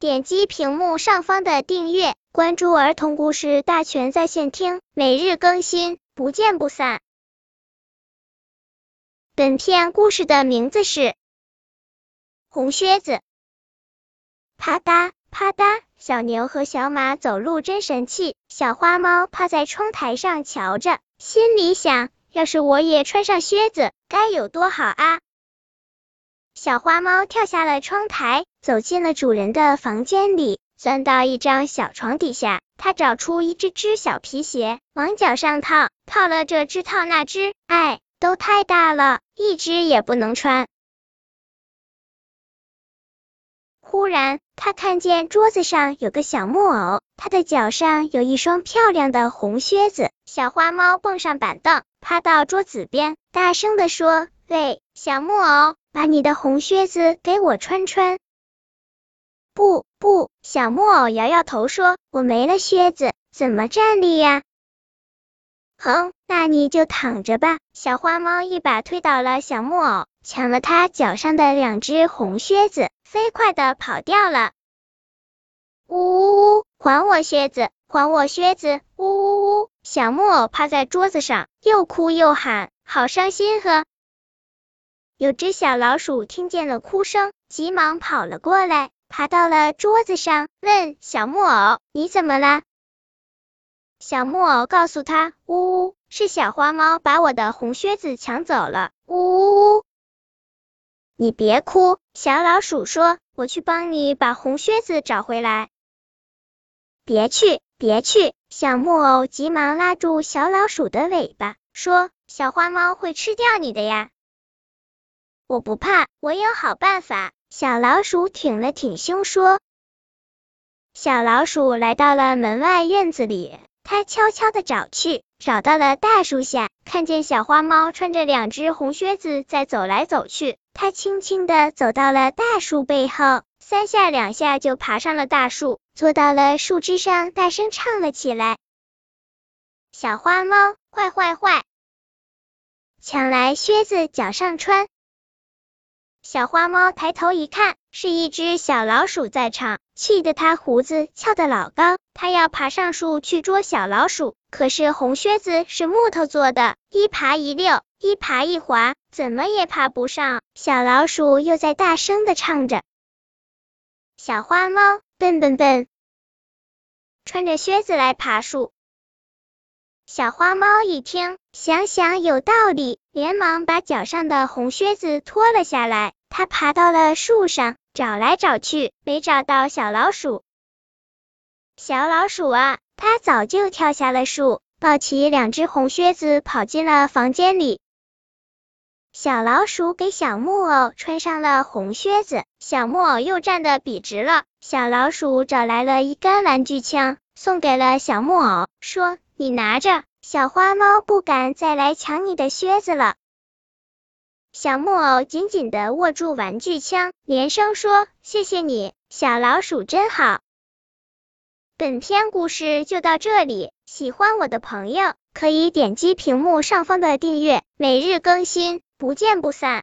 点击屏幕上方的订阅，关注儿童故事大全在线听，每日更新，不见不散。本片故事的名字是《红靴子》。啪嗒啪嗒，小牛和小马走路真神气。小花猫趴在窗台上瞧着，心里想：要是我也穿上靴子，该有多好啊！小花猫跳下了窗台，走进了主人的房间里，钻到一张小床底下。它找出一只只小皮鞋，往脚上套，套了这只套那只，哎，都太大了，一只也不能穿。忽然，他看见桌子上有个小木偶，他的脚上有一双漂亮的红靴子。小花猫蹦上板凳，趴到桌子边，大声地说：“喂，小木偶！”把你的红靴子给我穿穿。不不，小木偶摇摇头说：“我没了靴子，怎么站立呀？”哼，那你就躺着吧。小花猫一把推倒了小木偶，抢了他脚上的两只红靴子，飞快的跑掉了。呜呜呜，还我靴子，还我靴子！呜呜呜，小木偶趴在桌子上，又哭又喊，好伤心呵。有只小老鼠听见了哭声，急忙跑了过来，爬到了桌子上，问小木偶：“你怎么了？”小木偶告诉他：“呜呜，是小花猫把我的红靴子抢走了。”呜呜呜！你别哭，小老鼠说：“我去帮你把红靴子找回来。”别去，别去！小木偶急忙拉住小老鼠的尾巴，说：“小花猫会吃掉你的呀。”我不怕，我有好办法。小老鼠挺了挺胸说。小老鼠来到了门外院子里，它悄悄的找去，找到了大树下，看见小花猫穿着两只红靴子在走来走去，它轻轻的走到了大树背后，三下两下就爬上了大树，坐到了树枝上，大声唱了起来：小花猫坏坏坏，抢来靴子脚上穿。小花猫抬头一看，是一只小老鼠在唱，气得它胡子翘得老高。它要爬上树去捉小老鼠，可是红靴子是木头做的，一爬一溜，一爬一滑，怎么也爬不上。小老鼠又在大声的唱着：“小花猫笨笨笨，穿着靴子来爬树。”小花猫一听，想想有道理，连忙把脚上的红靴子脱了下来。它爬到了树上，找来找去，没找到小老鼠。小老鼠啊，它早就跳下了树，抱起两只红靴子，跑进了房间里。小老鼠给小木偶穿上了红靴子，小木偶又站得笔直了。小老鼠找来了一杆玩具枪，送给了小木偶，说。你拿着，小花猫不敢再来抢你的靴子了。小木偶紧紧的握住玩具枪，连声说：“谢谢你，小老鼠真好。”本篇故事就到这里，喜欢我的朋友可以点击屏幕上方的订阅，每日更新，不见不散。